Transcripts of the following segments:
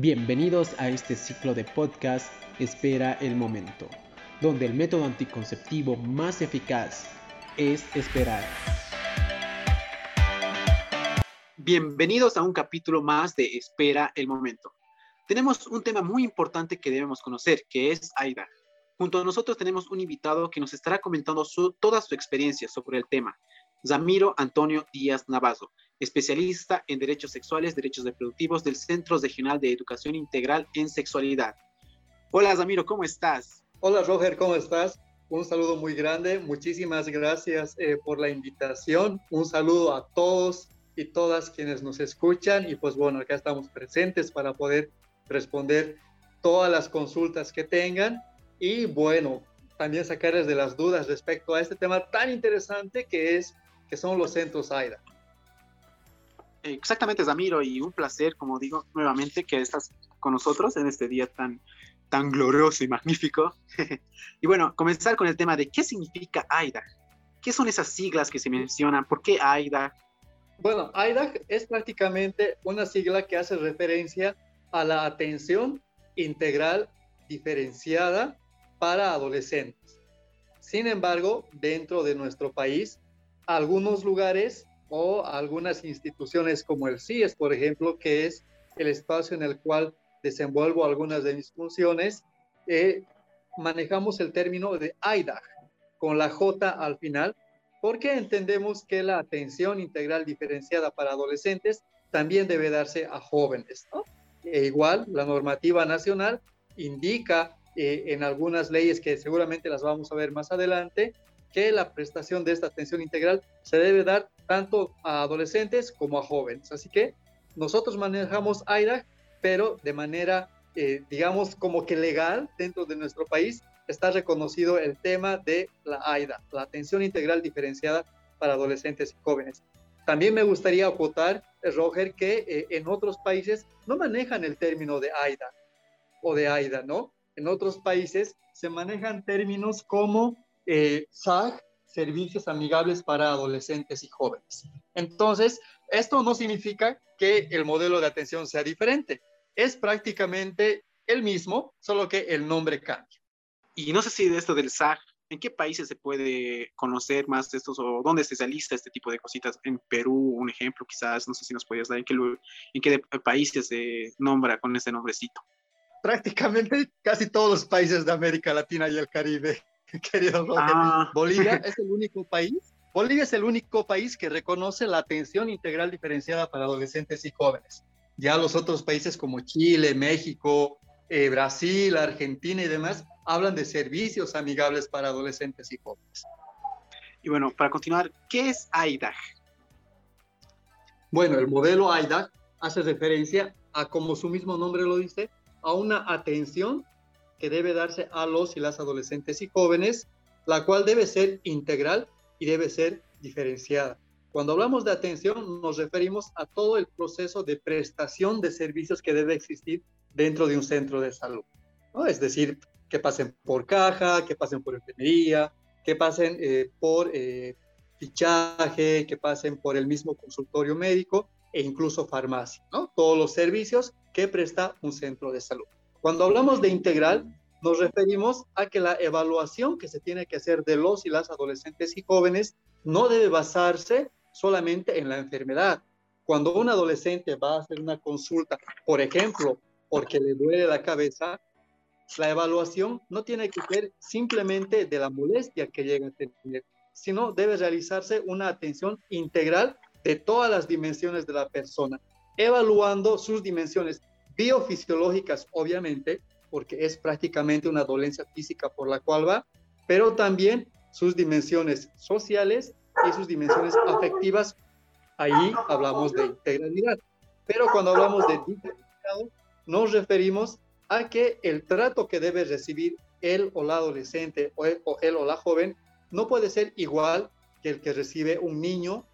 Bienvenidos a este ciclo de podcast Espera el momento, donde el método anticonceptivo más eficaz es esperar. Bienvenidos a un capítulo más de Espera el momento. Tenemos un tema muy importante que debemos conocer, que es AIDA. Junto a nosotros tenemos un invitado que nos estará comentando su- toda su experiencia sobre el tema. Zamiro Antonio Díaz Navazo, especialista en derechos sexuales, derechos reproductivos del Centro Regional de Educación Integral en Sexualidad. Hola Zamiro, ¿cómo estás? Hola Roger, ¿cómo estás? Un saludo muy grande. Muchísimas gracias eh, por la invitación. Un saludo a todos y todas quienes nos escuchan. Y pues bueno, acá estamos presentes para poder responder todas las consultas que tengan. Y bueno, también sacarles de las dudas respecto a este tema tan interesante que es que son los centros AIDA. Exactamente, Zamiro, y un placer, como digo, nuevamente que estás con nosotros en este día tan, tan glorioso y magnífico. y bueno, comenzar con el tema de qué significa AIDA. ¿Qué son esas siglas que se mencionan? ¿Por qué AIDA? Bueno, AIDA es prácticamente una sigla que hace referencia a la atención integral diferenciada para adolescentes. Sin embargo, dentro de nuestro país, algunos lugares o algunas instituciones como el CIES, por ejemplo, que es el espacio en el cual desenvuelvo algunas de mis funciones, eh, manejamos el término de AIDA, con la J al final, porque entendemos que la atención integral diferenciada para adolescentes también debe darse a jóvenes. ¿no? E igual, la normativa nacional indica eh, en algunas leyes que seguramente las vamos a ver más adelante, que la prestación de esta atención integral se debe dar tanto a adolescentes como a jóvenes. Así que nosotros manejamos AIDA, pero de manera, eh, digamos, como que legal dentro de nuestro país, está reconocido el tema de la AIDA, la atención integral diferenciada para adolescentes y jóvenes. También me gustaría acotar, eh, Roger, que eh, en otros países no manejan el término de AIDA o de AIDA, ¿no? En otros países se manejan términos como eh, SAG, Servicios Amigables para Adolescentes y Jóvenes. Entonces, esto no significa que el modelo de atención sea diferente. Es prácticamente el mismo, solo que el nombre cambia. Y no sé si de esto del SAG, ¿en qué países se puede conocer más de estos o dónde se realiza este tipo de cositas? En Perú, un ejemplo quizás, no sé si nos podías dar, ¿en qué, en qué de- países se nombra con ese nombrecito? Prácticamente casi todos los países de América Latina y el Caribe, querido Roger. Ah, Bolivia es el único país. Bolivia es el único país que reconoce la atención integral diferenciada para adolescentes y jóvenes. Ya los otros países como Chile, México, eh, Brasil, Argentina y demás hablan de servicios amigables para adolescentes y jóvenes. y bueno, para continuar, ¿qué es AIDA? Bueno, el modelo AIDA hace referencia a, como su mismo nombre lo dice, a una atención que debe darse a los y las adolescentes y jóvenes, la cual debe ser integral y debe ser diferenciada. Cuando hablamos de atención, nos referimos a todo el proceso de prestación de servicios que debe existir dentro de un centro de salud. ¿no? Es decir, que pasen por caja, que pasen por enfermería, que pasen eh, por eh, fichaje, que pasen por el mismo consultorio médico e incluso farmacia. Todos los servicios que presta un centro de salud. Cuando hablamos de integral, nos referimos a que la evaluación que se tiene que hacer de los y las adolescentes y jóvenes no debe basarse solamente en la enfermedad. Cuando un adolescente va a hacer una consulta, por ejemplo, porque le duele la cabeza, la evaluación no tiene que ser simplemente de la molestia que llega a tener, sino debe realizarse una atención integral de todas las dimensiones de la persona, evaluando sus dimensiones biofisiológicas, obviamente, porque es prácticamente una dolencia física por la cual va, pero también sus dimensiones sociales y sus dimensiones afectivas. Ahí hablamos de integralidad. Pero cuando hablamos de diferenciado, nos referimos a que el trato que debe recibir él o la adolescente o él, o la joven no puede ser igual que el que recibe un niño,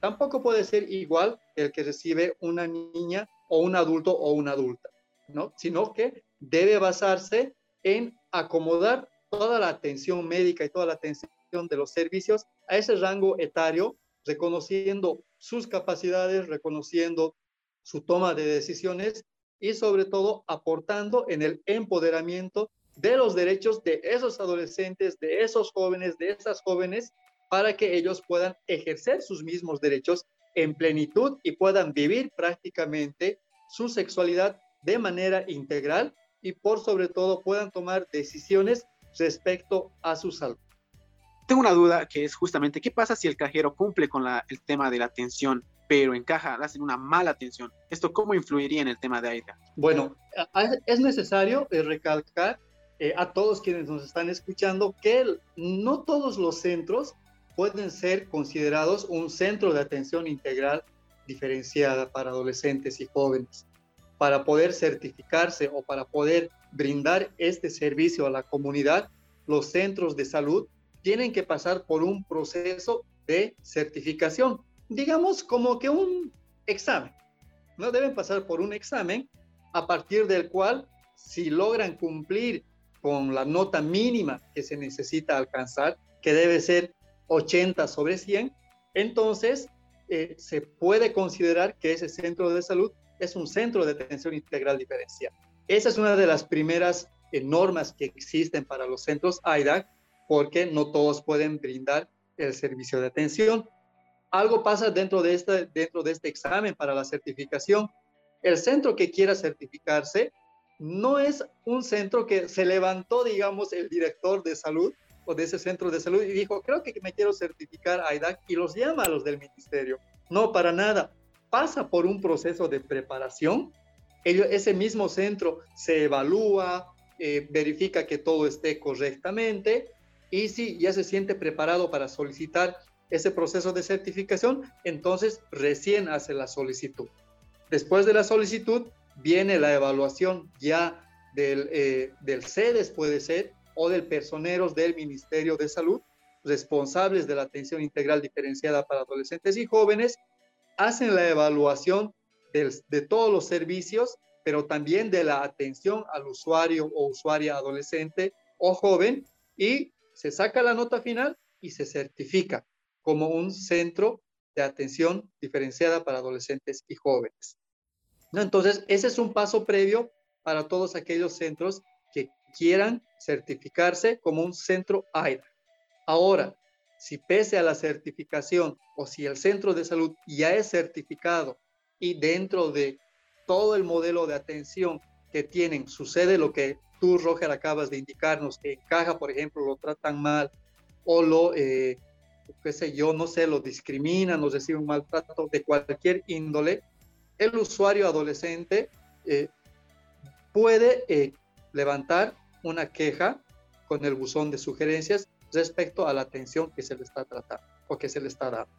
tampoco puede ser igual que el que recibe una niña o un adulto o una adulta, ¿no? Sino que debe basarse en acomodar toda la atención médica y toda la atención de los servicios a ese rango etario, reconociendo sus capacidades, reconociendo su toma de decisiones y sobre todo aportando en el empoderamiento de los derechos de esos adolescentes, de esos jóvenes, de esas jóvenes, para que ellos puedan ejercer sus mismos derechos en plenitud y puedan vivir prácticamente su sexualidad de manera integral y por sobre todo puedan tomar decisiones respecto a su salud. Tengo una duda que es justamente, ¿qué pasa si el cajero cumple con el tema de la atención, pero encaja, hacen una mala atención? ¿Esto cómo influiría en el tema de AIDA? Bueno, es necesario eh, recalcar eh, a todos quienes nos están escuchando que no todos los centros pueden ser considerados un centro de atención integral diferenciada para adolescentes y jóvenes. Para poder certificarse o para poder brindar este servicio a la comunidad, los centros de salud tienen que pasar por un proceso de certificación, digamos como que un examen. No deben pasar por un examen a partir del cual, si logran cumplir con la nota mínima que se necesita alcanzar, que debe ser 80 sobre 100, entonces eh, se puede considerar que ese centro de salud es un centro de atención integral diferencial. Esa es una de las primeras eh, normas que existen para los centros AIDAC, porque no todos pueden brindar el servicio de atención. Algo pasa dentro de, este, dentro de este examen para la certificación. El centro que quiera certificarse no es un centro que se levantó, digamos, el director de salud o de ese centro de salud y dijo, creo que me quiero certificar AIDAC y los llama a los del ministerio. No, para nada. Pasa por un proceso de preparación. ese mismo centro se evalúa, eh, verifica que todo esté correctamente y si ya se siente preparado para solicitar ese proceso de certificación, entonces recién hace la solicitud. Después de la solicitud, viene la evaluación ya del, eh, del CEDES, puede ser, o del personeros del Ministerio de Salud, responsables de la atención integral diferenciada para adolescentes y jóvenes, hacen la evaluación de todos los servicios, pero también de la atención al usuario o usuaria adolescente o joven, y se saca la nota final y se certifica como un centro de atención diferenciada para adolescentes y jóvenes. Entonces, ese es un paso previo para todos aquellos centros que quieran certificarse como un centro AIDA. Ahora, si pese a la certificación o si el centro de salud ya es certificado y dentro de todo el modelo de atención que tienen sucede lo que tú, Roger, acabas de indicarnos, que encaja, por ejemplo, lo tratan mal o lo, eh, qué sé yo, no sé, lo discriminan, o reciben maltrato de cualquier índole, el usuario adolescente eh, puede eh, levantar una queja con el buzón de sugerencias respecto a la atención que se le está tratando o que se le está dando.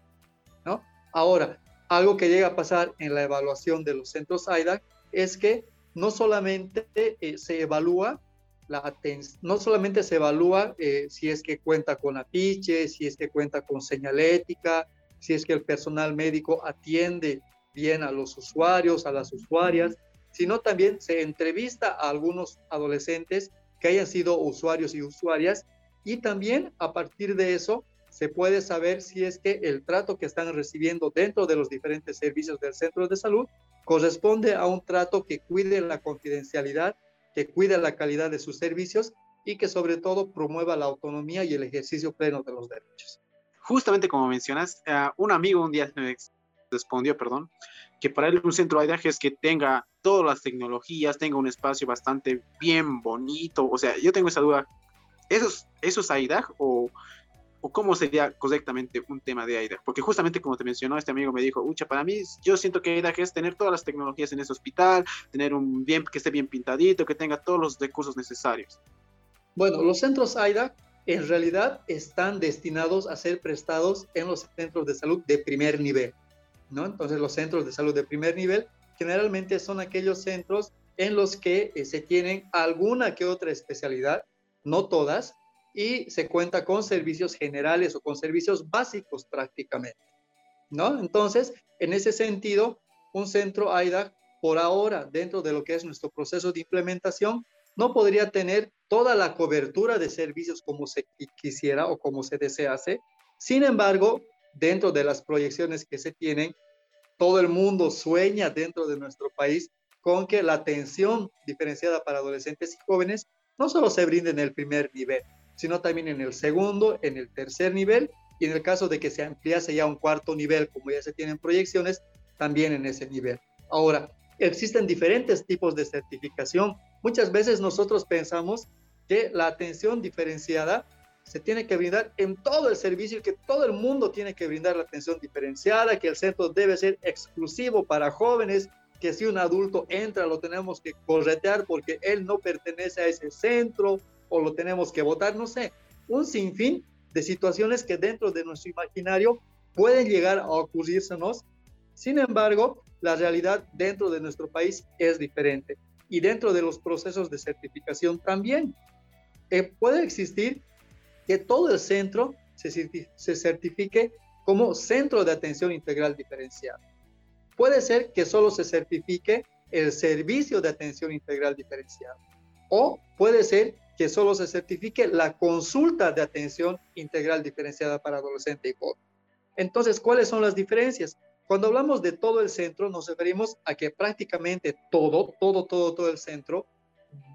¿no? Ahora, algo que llega a pasar en la evaluación de los centros AIDA es que no solamente eh, se evalúa la no solamente se evalúa si es que cuenta con afiche, si es que cuenta con señalética, si es que el personal médico atiende bien a los usuarios, a las usuarias, sino también se entrevista a algunos adolescentes que hayan sido usuarios y usuarias y también a partir de eso se puede saber si es que el trato que están recibiendo dentro de los diferentes servicios del centro de salud corresponde a un trato que cuide la confidencialidad, que cuide la calidad de sus servicios y que sobre todo promueva la autonomía y el ejercicio pleno de los derechos. Justamente como mencionas, uh, un amigo un día respondió, perdón, que para él un centro de es que tenga todas las tecnologías, tenga un espacio bastante bien bonito. O sea, yo tengo esa duda. ¿Esos, esos AIDAG o, o cómo sería correctamente un tema de AIDAG? Porque justamente como te mencionó, este amigo me dijo, ucha, para mí yo siento que AIDAG es tener todas las tecnologías en ese hospital, tener un bien, que esté bien pintadito, que tenga todos los recursos necesarios. Bueno, los centros AIDAG en realidad están destinados a ser prestados en los centros de salud de primer nivel, ¿no? Entonces los centros de salud de primer nivel generalmente son aquellos centros en los que eh, se tienen alguna que otra especialidad, no todas, y se cuenta con servicios generales o con servicios básicos prácticamente, ¿no? Entonces, en ese sentido, un centro AIDA, por ahora, dentro de lo que es nuestro proceso de implementación, no podría tener toda la cobertura de servicios como se quisiera o como se desease. Sin embargo, dentro de las proyecciones que se tienen, todo el mundo sueña dentro de nuestro país con que la atención diferenciada para adolescentes y jóvenes no solo se brinde en el primer nivel, sino también en el segundo, en el tercer nivel y en el caso de que se ampliase ya un cuarto nivel, como ya se tienen proyecciones, también en ese nivel. Ahora, existen diferentes tipos de certificación. Muchas veces nosotros pensamos que la atención diferenciada se tiene que brindar en todo el servicio y que todo el mundo tiene que brindar la atención diferenciada, que el centro debe ser exclusivo para jóvenes, que si un adulto entra lo tenemos que corretear porque él no pertenece a ese centro o lo tenemos que votar, no sé, un sinfín de situaciones que dentro de nuestro imaginario pueden llegar a ocurrírsenos. Sin embargo, la realidad dentro de nuestro país es diferente y dentro de los procesos de certificación también. Eh, puede existir que todo el centro se, certifique como centro de atención integral diferenciada. Puede ser que solo se certifique el servicio de atención integral diferenciada. O puede ser que solo se certifique la consulta de atención integral diferenciada para adolescente y joven. Entonces, ¿cuáles son las diferencias? Cuando hablamos de todo el centro, nos referimos a que prácticamente todo, todo, todo, todo el centro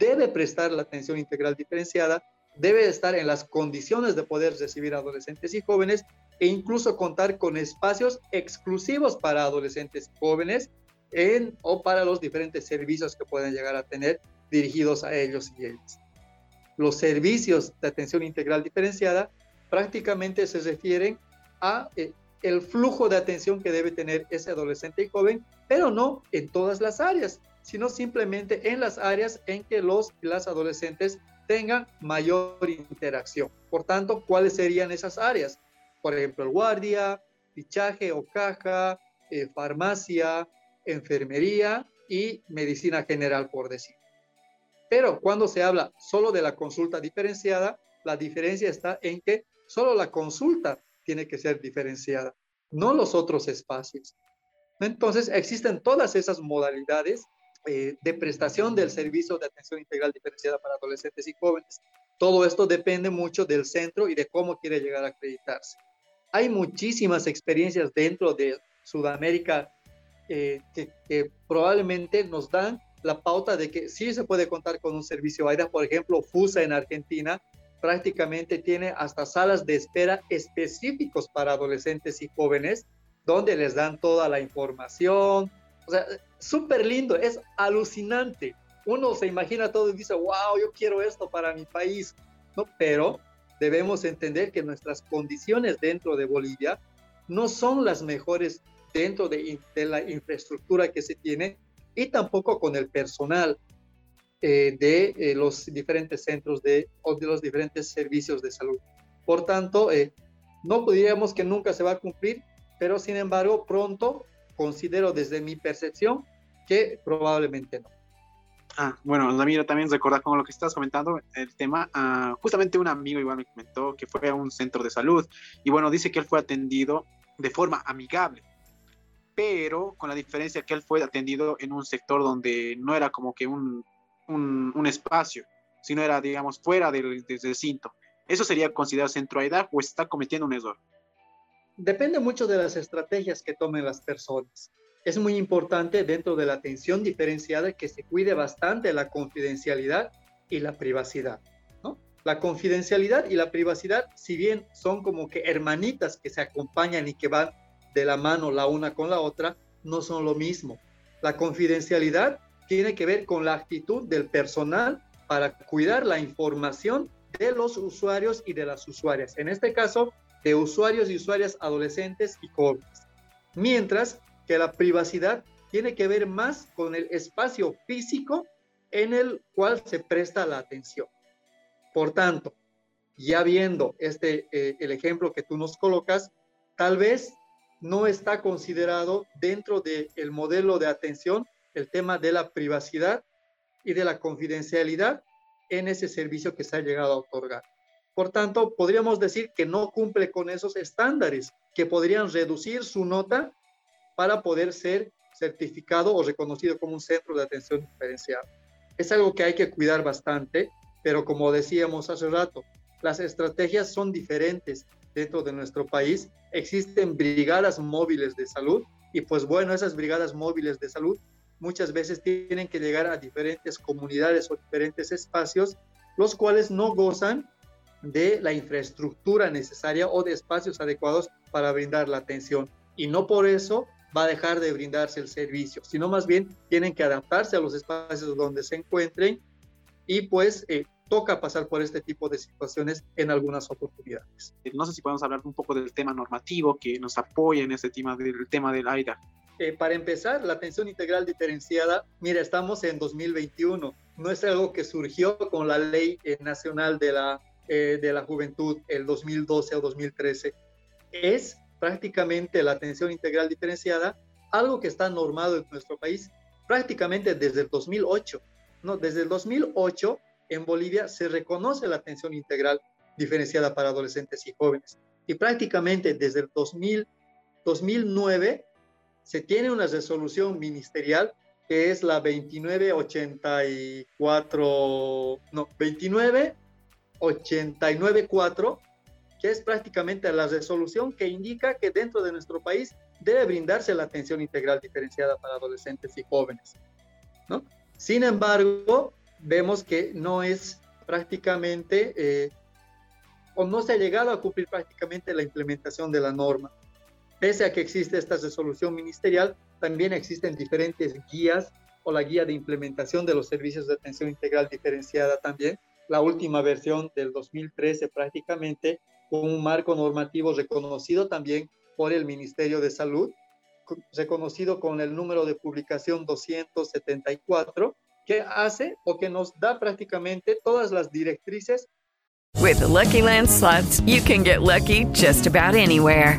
debe prestar la atención integral diferenciada, debe estar en las condiciones de poder recibir adolescentes y jóvenes e incluso contar con espacios exclusivos para adolescentes jóvenes en, o para los diferentes servicios que pueden llegar a tener dirigidos a ellos y ellas. Los servicios de atención integral diferenciada prácticamente se refieren a eh, el flujo de atención que debe tener ese adolescente y joven, pero no en todas las áreas, sino simplemente en las áreas en que los las adolescentes tengan mayor interacción. Por tanto, ¿cuáles serían esas áreas? por ejemplo, el guardia, fichaje o caja, eh, farmacia, enfermería y medicina general, por decir. Pero cuando se habla solo de la consulta diferenciada, la diferencia está en que solo la consulta tiene que ser diferenciada, no los otros espacios. Entonces, existen todas esas modalidades eh, de prestación del servicio de atención integral diferenciada para adolescentes y jóvenes. Todo esto depende mucho del centro y de cómo quiere llegar a acreditarse. Hay muchísimas experiencias dentro de Sudamérica eh, que, probablemente nos dan la pauta de que sí se puede contar con un servicio AIDA. Por ejemplo, FUSA en Argentina prácticamente tiene hasta salas de espera específicos para adolescentes y jóvenes, donde les dan toda la información. O sea, súper lindo, es alucinante. Uno se imagina todo y dice, wow, yo quiero esto para mi país. ¿no? Pero debemos entender que nuestras condiciones dentro de Bolivia no son las mejores dentro de, la infraestructura que se tiene y tampoco con el personal eh, de eh, los diferentes centros de, o de los diferentes servicios de salud. Por tanto, eh, no diríamos que nunca se va a cumplir, pero sin embargo, pronto considero desde mi percepción que probablemente no. Ah, bueno, mira también recordar con lo que estás comentando, el tema, ah, justamente un amigo igual me comentó que fue a un centro de salud y bueno, dice que él fue atendido de forma amigable, pero con la diferencia que él fue atendido en un sector donde no era como que un, un, espacio, sino era, digamos, fuera del, del recinto. ¿Eso sería considerado centro de edad o está cometiendo un error? Depende mucho de las estrategias que tomen las personas es muy importante dentro de la atención diferenciada que se cuide bastante la confidencialidad y la privacidad. La confidencialidad y la privacidad, si bien son como que hermanitas que se acompañan y que van de la mano la una con la otra, no son lo mismo. La confidencialidad tiene que ver con la actitud del personal para cuidar la información de los usuarios y de las usuarias. En este caso, de usuarios y usuarias adolescentes y jóvenes. Mientras que la privacidad tiene que ver más con el espacio físico en el cual se presta la atención. Por tanto, ya viendo este, eh, el ejemplo que tú nos colocas, tal vez no está considerado dentro del modelo de atención el tema de la privacidad y de la confidencialidad en ese servicio que se ha llegado a otorgar. Por tanto, podríamos decir que no cumple con esos estándares que podrían reducir su nota para poder ser certificado o reconocido como un centro de atención diferenciada. Es algo que hay que cuidar bastante, pero como decíamos hace rato, las estrategias son diferentes dentro de nuestro país. Existen brigadas móviles de salud y pues bueno, esas brigadas móviles de salud muchas veces tienen que llegar a diferentes comunidades o diferentes espacios, los cuales no gozan de la infraestructura necesaria o de espacios adecuados para brindar la atención. Y no por eso va a dejar de brindarse el servicio, sino más bien tienen que adaptarse a los espacios donde se encuentren y pues eh, toca pasar por este tipo de situaciones en algunas oportunidades. No sé si podemos hablar un poco del tema normativo que nos apoya en este tema del tema del AIDA. Eh, para empezar, la atención integral diferenciada, mira, estamos en 2021, no es algo que surgió con la ley eh, nacional de la, eh, de la juventud el 2012 o 2013, es prácticamente la atención integral diferenciada, algo que está normado en nuestro país prácticamente desde el 2008. ¿no? Desde el 2008 en Bolivia se reconoce la atención integral diferenciada para adolescentes y jóvenes. Y prácticamente desde el 2000, 2009 se tiene una resolución ministerial que es la 2984, no, 29894, que es prácticamente la resolución que indica que dentro de nuestro país debe brindarse la atención integral diferenciada para adolescentes y jóvenes. ¿no? Sin embargo, vemos que no es prácticamente, eh, o no se ha llegado a cumplir prácticamente la implementación de la norma. Pese a que existe esta resolución ministerial, también existen diferentes guías o la guía de implementación de los servicios de atención integral diferenciada también. La última versión del 2013 prácticamente con un marco normativo reconocido también por el Ministerio de Salud, reconocido con el número de publicación 274, que hace o que nos da prácticamente todas las directrices. With Lucky Land slots, you can get lucky just about anywhere.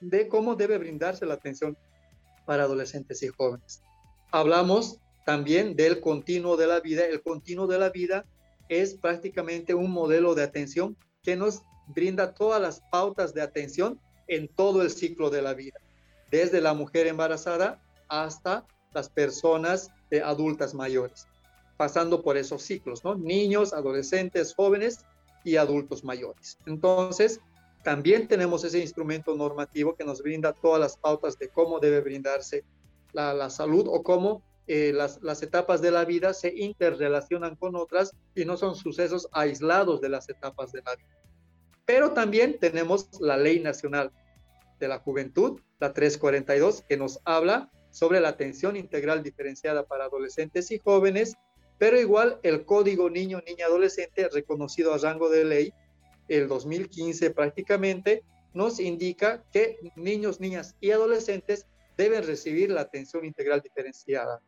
De cómo debe brindarse la atención para adolescentes y jóvenes. Hablamos también del continuo de la vida. El continuo de la vida es prácticamente un modelo de atención que nos brinda todas las pautas de atención en todo el ciclo de la vida, desde la mujer embarazada hasta las personas eh, adultas mayores, pasando por esos ciclos, ¿no? Niños, adolescentes, jóvenes y adultos mayores. Entonces, también tenemos ese instrumento normativo que nos brinda todas las pautas de cómo debe brindarse la, salud o cómo eh, las, las, etapas de la vida se interrelacionan con otras y no son sucesos aislados de las etapas de la vida. Pero también tenemos la Ley Nacional de la Juventud, la 342, que nos habla sobre la atención integral diferenciada para adolescentes y jóvenes, pero igual el Código Niño, Niña, Adolescente, reconocido a rango de ley, el 2015 prácticamente, nos indica que niños, niñas y adolescentes deben recibir la atención integral diferenciada,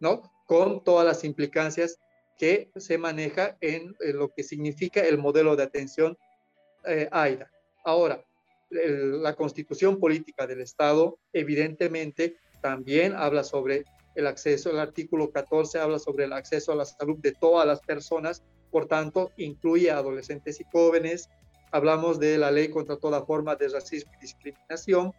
¿no? Con todas las implicancias que se maneja en, lo que significa el modelo de atención eh, AIDA. Ahora, el, la constitución política del Estado evidentemente también habla sobre el acceso, el artículo 14 habla sobre el acceso a la salud de todas las personas, por tanto, incluye a adolescentes y jóvenes, hablamos de la ley contra toda forma de racismo y discriminación,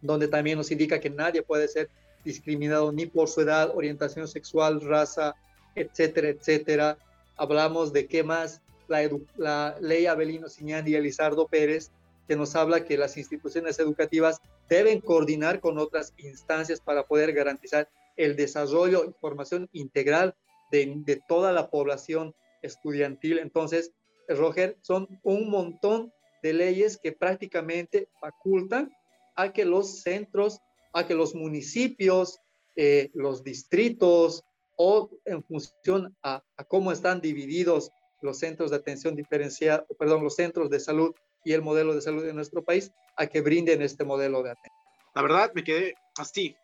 donde también nos indica que nadie puede ser discriminado ni por su edad, orientación sexual, raza, etcétera, etcétera. Hablamos de qué más la, ley Abelino Siñán y Elizardo Pérez, que nos habla que las instituciones educativas deben coordinar con otras instancias para poder garantizar el desarrollo y formación integral de, de toda la población estudiantil. Entonces, Roger, son un montón de leyes que prácticamente facultan a que los centros, a que los municipios, eh, los distritos o en función a, cómo están divididos los centros de atención diferenciada, perdón, los centros de salud y el modelo de salud de nuestro país, a que brinden este modelo de atención. La verdad me quedé así,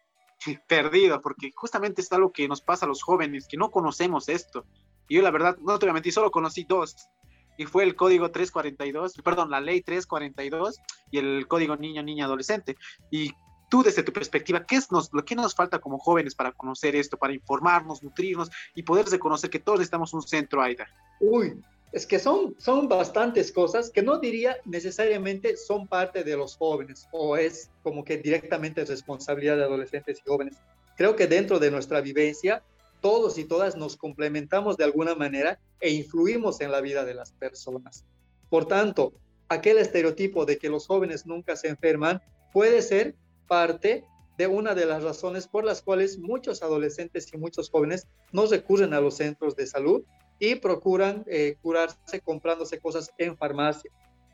perdido, porque justamente es algo que nos pasa a los jóvenes, que no conocemos esto. Y yo la verdad, no te voy a mentir, solo conocí dos, y fue el código 342, perdón, la ley 342 y el código niño, niña, adolescente. Y tú desde tu perspectiva, ¿qué es nos, lo que nos falta como jóvenes para conocer esto, para informarnos, nutrirnos y poder reconocer que todos necesitamos un centro AIDA? Uy, es que son, son bastantes cosas que no diría necesariamente son parte de los jóvenes o es como que directamente responsabilidad de adolescentes y jóvenes. Creo que dentro de nuestra vivencia todos y todas nos complementamos de alguna manera e influimos en la vida de las personas. Por tanto, aquel estereotipo de que los jóvenes nunca se enferman puede ser parte de una de las razones por las cuales muchos adolescentes y muchos jóvenes no recurren a los centros de salud y procuran eh, curarse comprándose cosas en farmacia.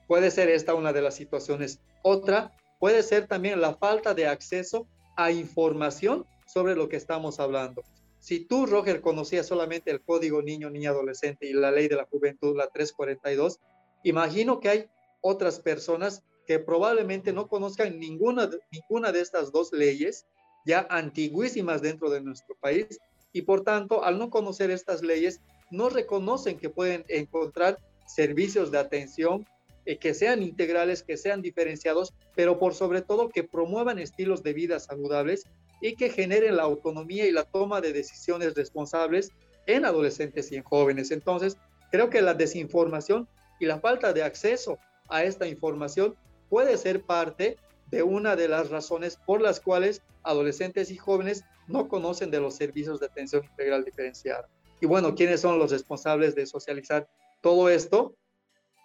Puede ser esta una de las situaciones. Otra puede ser también la falta de acceso a información sobre lo que estamos hablando. Si tú, Roger, conocías solamente el código niño, niña, adolescente y la ley de la juventud, la 342, imagino que hay otras personas que probablemente no conozcan ninguna, ninguna de estas dos leyes, ya antiguísimas dentro de nuestro país, y por tanto, al no conocer estas leyes, no reconocen que pueden encontrar servicios de atención eh, que sean integrales, que sean diferenciados, pero por sobre todo que promuevan estilos de vida saludables y que generen la autonomía y la toma de decisiones responsables en adolescentes y en jóvenes. Entonces, creo que la desinformación y la falta de acceso a esta información puede ser parte de una de las razones por las cuales adolescentes y jóvenes no conocen de los servicios de atención integral diferenciada. Y bueno, ¿quiénes son los responsables de socializar todo esto?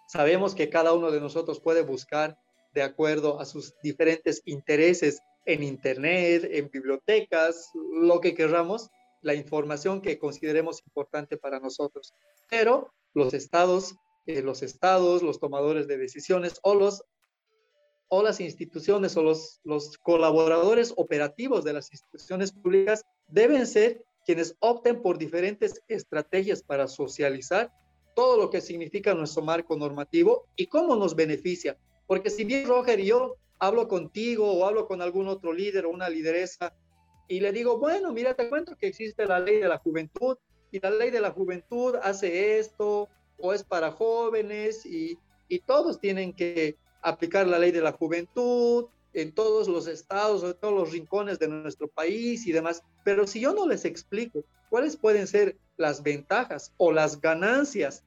Sabemos que cada uno de nosotros puede buscar de acuerdo a sus diferentes intereses en Internet, en bibliotecas, lo que querramos, la información que consideremos importante para nosotros. Pero los estados, eh, los estados, los tomadores de decisiones o los o las instituciones o los, los colaboradores operativos de las instituciones públicas deben ser quienes opten por diferentes estrategias para socializar todo lo que significa nuestro marco normativo y cómo nos beneficia. Porque si bien Roger y yo hablo contigo o hablo con algún otro líder o una lideresa y le digo, bueno, mira, te cuento que existe la ley de la juventud y la ley de la juventud hace esto o es para jóvenes y, y todos tienen que aplicar la ley de la juventud en todos los estados, en todos los rincones de nuestro país y demás. Pero si yo no les explico cuáles pueden ser las ventajas o las ganancias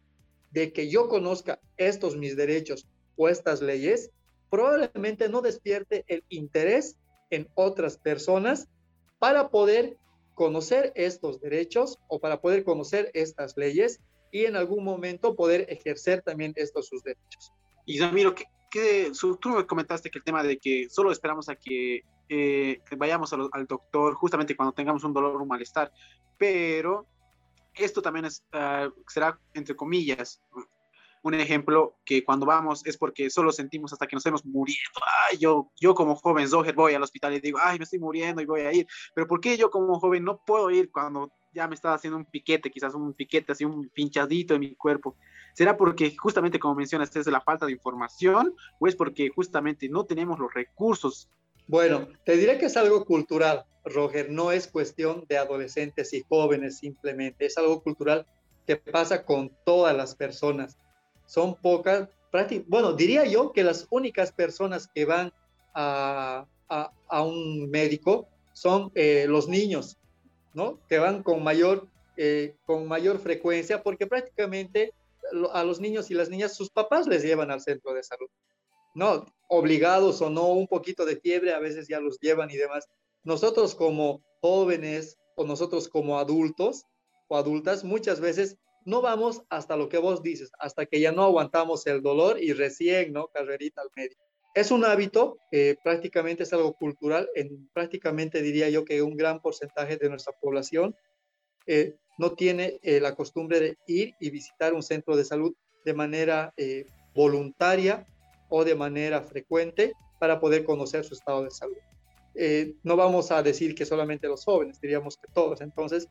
de que yo conozca estos mis derechos o estas leyes, probablemente no despierte el interés en otras personas para poder conocer estos derechos o para poder conocer estas leyes y en algún momento poder ejercer también estos sus derechos. Y Zamiro, ¿qué, qué, tú me comentaste que el tema de que solo esperamos a que, eh, vayamos al doctor justamente cuando tengamos un dolor o un malestar, pero esto también es, uh, será entre comillas un ejemplo que cuando vamos es porque solo sentimos hasta que nos estemos muriendo. Ay, yo, yo como joven Zoher voy al hospital y digo, ay, me estoy muriendo y voy a ir. Pero ¿por qué yo como joven no puedo ir cuando ya me está haciendo un piquete, quizás un piquete, así un pinchadito en mi cuerpo? ¿Será porque justamente, como mencionas, es la falta de información o es porque justamente no tenemos los recursos? Bueno, te diré que es algo cultural, Roger, no es cuestión de adolescentes y jóvenes simplemente, es algo cultural que pasa con todas las personas son pocas, bueno, diría yo que las únicas personas que van a, a, un médico son eh, los niños, ¿no? Que van con mayor, eh, con mayor frecuencia porque prácticamente a los niños y las niñas, sus papás les llevan al centro de salud. No, obligados o no, un poquito de fiebre, a veces ya los llevan y demás. Nosotros como jóvenes o nosotros como adultos o adultas, muchas veces no vamos hasta lo que vos dices, hasta que ya no aguantamos el dolor y recién, ¿no? Carrerita al médico. Es un hábito, prácticamente es algo cultural, en prácticamente diría yo que un gran porcentaje de nuestra población eh, no tiene eh, la costumbre de ir y visitar un centro de salud de manera eh, voluntaria o de manera frecuente para poder conocer su estado de salud. no vamos a decir que solamente los jóvenes, diríamos que todos. Entonces,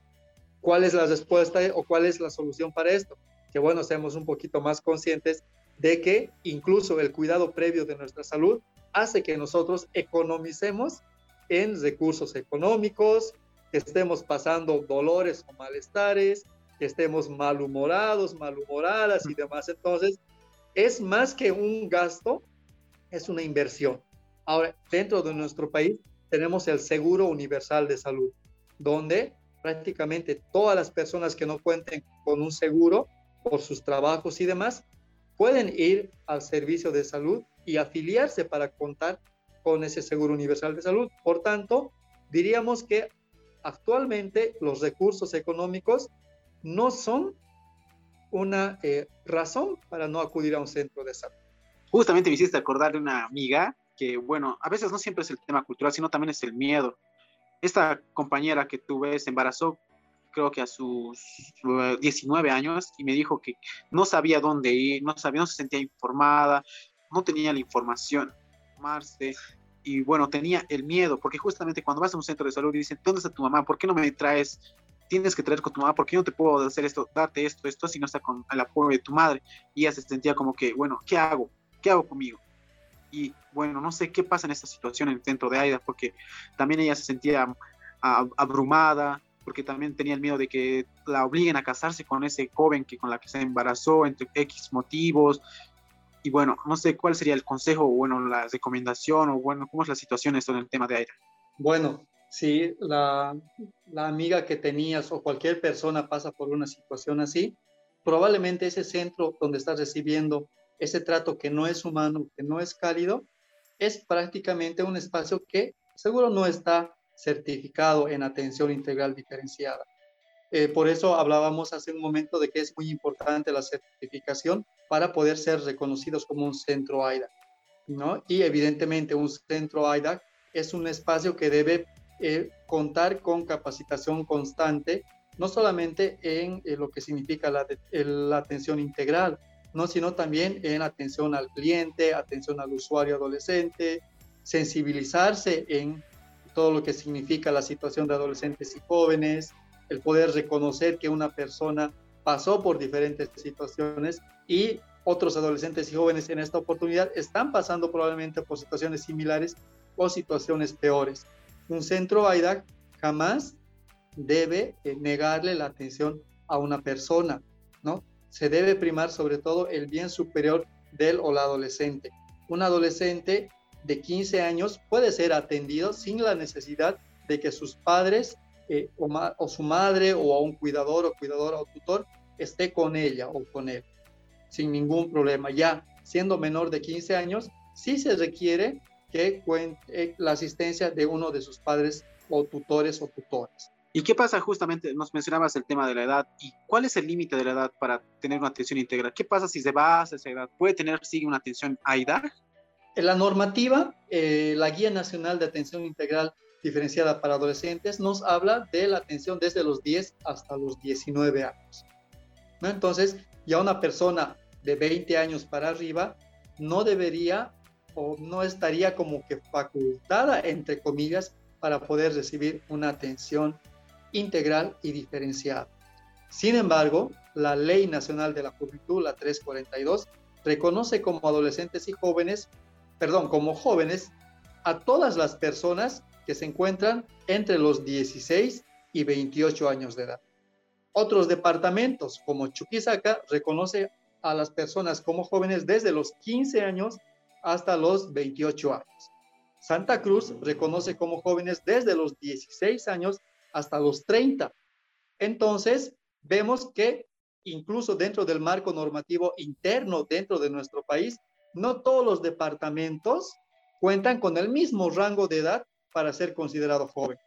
¿cuál es la respuesta o cuál es la solución para esto? Que bueno, seamos un poquito más conscientes de que incluso el cuidado previo de nuestra salud hace que nosotros economicemos en recursos económicos, que estemos pasando dolores o malestares, que estemos malhumorados, malhumoradas y demás. Entonces, es más que un gasto, es una inversión. Ahora, dentro de nuestro país tenemos el Seguro Universal de Salud, donde prácticamente todas las personas que no cuenten con un seguro por sus trabajos y demás, pueden ir al servicio de salud y afiliarse para contar con ese seguro universal de salud. Por tanto, diríamos que actualmente los recursos económicos no son una eh, razón para no acudir a un centro de salud. Justamente me hiciste acordar de una amiga que, bueno, a veces no siempre es el tema cultural, sino también es el miedo. Esta compañera que tuve se embarazó, creo que a sus 19 años, y me dijo que no sabía dónde ir, no sabía, no se sentía informada, no tenía la información. Y bueno, tenía el miedo, porque justamente cuando vas a un centro de salud y dicen, ¿dónde está tu mamá? ¿Por qué no me traes? Tienes que traer con tu mamá, ¿por qué no te puedo hacer esto, darte esto, esto, si no está con el apoyo de tu madre? Y ella se sentía como que, bueno, ¿qué hago? ¿Qué hago conmigo? Y bueno, no sé qué pasa en esta situación en el centro de AIDA, porque también ella se sentía abrumada, porque también tenía el miedo de que la obliguen a casarse con ese joven que con la que se embarazó entre X motivos, y bueno, no sé cuál sería el consejo o bueno, la recomendación o bueno, cómo es la situación esto en el tema de aire. Bueno, si la, la amiga que tenías o cualquier persona pasa por una situación así, probablemente ese centro donde estás recibiendo ese trato que no es humano, que no es cálido, es prácticamente un espacio que seguro no está certificado en atención integral diferenciada. Eh, por eso hablábamos hace un momento de que es muy importante la certificación para poder ser reconocidos como un centro AIDA. ¿no? Y evidentemente un centro AIDA es un espacio que debe eh, contar con capacitación constante, no solamente en eh, lo que significa la, la atención integral, ¿no? sino también en atención al cliente, atención al usuario adolescente, sensibilizarse en todo lo que significa la situación de adolescentes y jóvenes, el poder reconocer que una persona pasó por diferentes situaciones y otros adolescentes y jóvenes en esta oportunidad están pasando probablemente por situaciones similares o situaciones peores. Un centro AIDAC jamás debe eh, negarle la atención a una persona, ¿no? Se debe primar sobre todo el bien superior del o la adolescente. Un adolescente de 15 años puede ser atendido sin la necesidad de que sus padres eh, o, su madre o a un cuidador o cuidadora o tutor esté con ella o con él, sin ningún problema. Ya siendo menor de 15 años, sí se requiere que cuente eh, la asistencia de uno de sus padres o tutores o tutores. ¿Y qué pasa justamente? Nos mencionabas el tema de la edad. ¿Y cuál es el límite de la edad para tener una atención integral? ¿Qué pasa si se va a esa edad? ¿Puede tener, sí, una atención AIDA? En la normativa, eh, la Guía Nacional de Atención Integral diferenciada para adolescentes nos habla de la atención desde los 10 hasta los 19 años. ¿no? Entonces, ya una persona de 20 años para arriba no debería o no estaría como que facultada, entre comillas, para poder recibir una atención integral y diferenciada. Sin embargo, la Ley Nacional de la Juventud, la 342, reconoce como adolescentes y jóvenes, perdón, como jóvenes a todas las personas que se encuentran entre los 16 y 28 años de edad. Otros departamentos, como Chuquisaca, reconoce a las personas como jóvenes desde los 15 años hasta los 28 años. Santa Cruz reconoce como jóvenes desde los 16 años hasta los 30. Entonces, vemos que incluso dentro del marco normativo interno dentro de nuestro país, no todos los departamentos cuentan con el mismo rango de edad para ser considerado joven.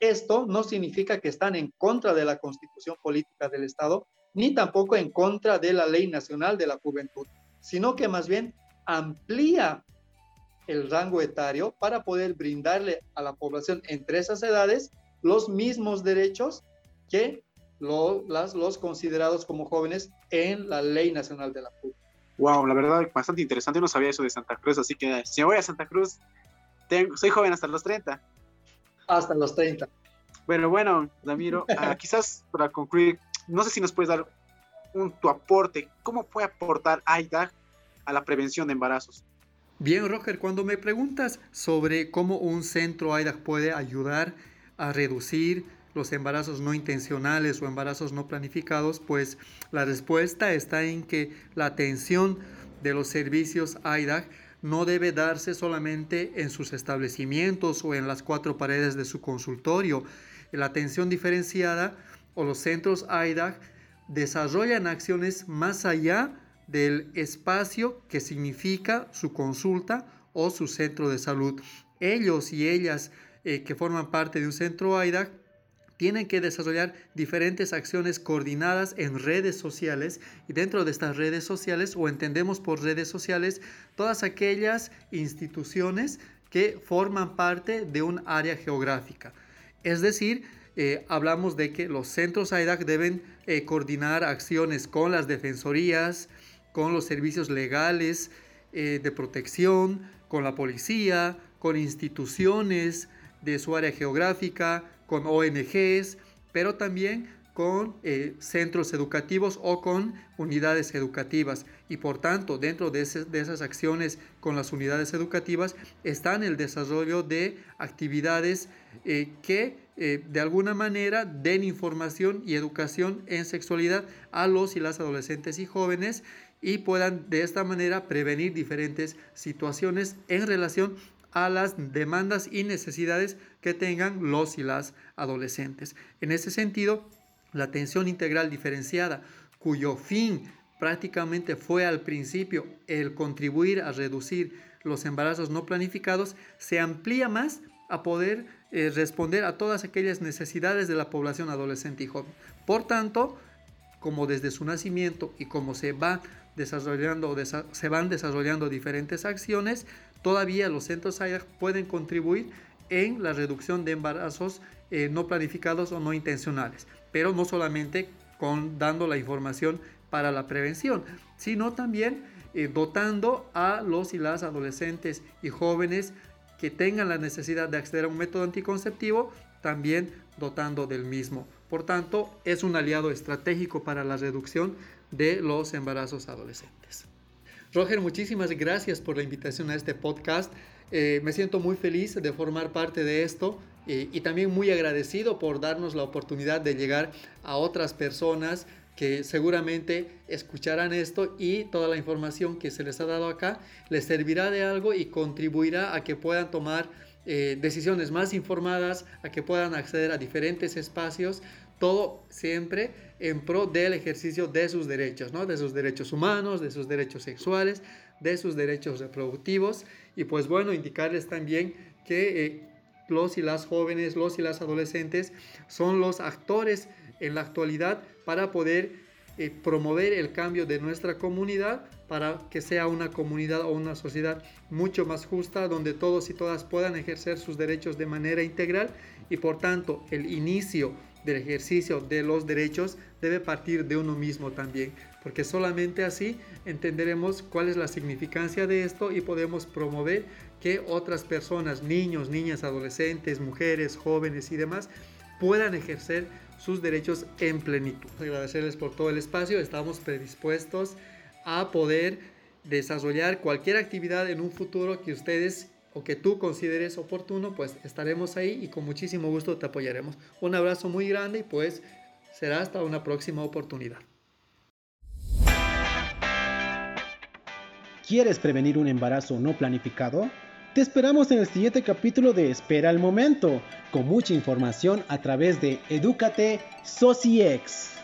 Esto no significa que están en contra de la constitución política del Estado, ni tampoco en contra de la ley nacional de la juventud, sino que más bien amplía el rango etario para poder brindarle a la población entre esas edades los mismos derechos que las, los considerados como jóvenes en la ley nacional de la juventud. Wow, la verdad, bastante interesante. No sabía eso de Santa Cruz, así que si voy a Santa Cruz, tengo, soy joven hasta los 30. Hasta los 30. Bueno, bueno, Ramiro, ah, quizás para concluir, no sé si nos puedes dar un, tu aporte. ¿Cómo puede aportar AIDA a la prevención de embarazos? Bien, Roger, cuando me preguntas sobre cómo un centro AIDAC puede ayudar a reducir los embarazos no intencionales o embarazos no planificados, pues la respuesta está en que la atención de los servicios AIDAC no debe darse solamente en sus establecimientos o en las cuatro paredes de su consultorio. La atención diferenciada o los centros AIDAC desarrollan acciones más allá del espacio que significa su consulta o su centro de salud. Ellos y ellas eh, que forman parte de un centro AIDAC tienen que desarrollar diferentes acciones coordinadas en redes sociales y dentro de estas redes sociales o entendemos por redes sociales todas aquellas instituciones que forman parte de un área geográfica. Es decir, eh, hablamos de que los centros AIDAC deben eh, coordinar acciones con las defensorías, con los servicios legales eh, de protección, con la policía, con instituciones de su área geográfica, con ONGs, pero también con eh, centros educativos o con unidades educativas. Y por tanto, dentro de, esas acciones con las unidades educativas está el desarrollo de actividades eh, que eh, de alguna manera den información y educación en sexualidad a los y las adolescentes y jóvenes y puedan de esta manera prevenir diferentes situaciones en relación a las demandas y necesidades que tengan los y las adolescentes. En ese sentido, la atención integral diferenciada, cuyo fin prácticamente fue al principio el contribuir a reducir los embarazos no planificados, se amplía más a poder eh, responder a todas aquellas necesidades de la población adolescente y joven. Por tanto, como desde su nacimiento y como se va desarrollando se van desarrollando diferentes acciones, todavía los centros AIDAC pueden contribuir en la reducción de embarazos eh, no planificados o no intencionales, pero no solamente con dando la información para la prevención, sino también eh, dotando a los y las adolescentes y jóvenes que tengan la necesidad de acceder a un método anticonceptivo, también dotando del mismo. Por tanto, es un aliado estratégico para la reducción de los embarazos adolescentes. Roger, muchísimas gracias por la invitación a este podcast. Eh, me siento muy feliz de formar parte de esto eh, y también muy agradecido por darnos la oportunidad de llegar a otras personas que seguramente escucharán esto y toda la información que se les ha dado acá les servirá de algo y contribuirá a que puedan tomar eh, decisiones más informadas, a que puedan acceder a diferentes espacios, todo siempre en pro del ejercicio de sus derechos, ¿no? de sus derechos humanos, de sus derechos sexuales, de sus derechos reproductivos. Y pues bueno, indicarles también que eh, los y las jóvenes, los y las adolescentes son los actores en la actualidad para poder eh, promover el cambio de nuestra comunidad para que sea una comunidad o una sociedad mucho más justa donde todos y todas puedan ejercer sus derechos de manera integral y por tanto el inicio del ejercicio de los derechos debe partir de uno mismo también, porque solamente así entenderemos cuál es la significancia de esto y podemos promover que otras personas, niños, niñas, adolescentes, mujeres, jóvenes y demás puedan ejercer sus derechos en plenitud. Agradecerles por todo el espacio, estamos predispuestos a poder desarrollar cualquier actividad en un futuro que ustedes o que tú consideres oportuno, pues estaremos ahí y con muchísimo gusto te apoyaremos. Un abrazo muy grande y pues será hasta una próxima oportunidad. ¿Quieres prevenir un embarazo no planificado? Te esperamos en el siguiente capítulo de Espera el Momento, con mucha información a través de Educate Sociex.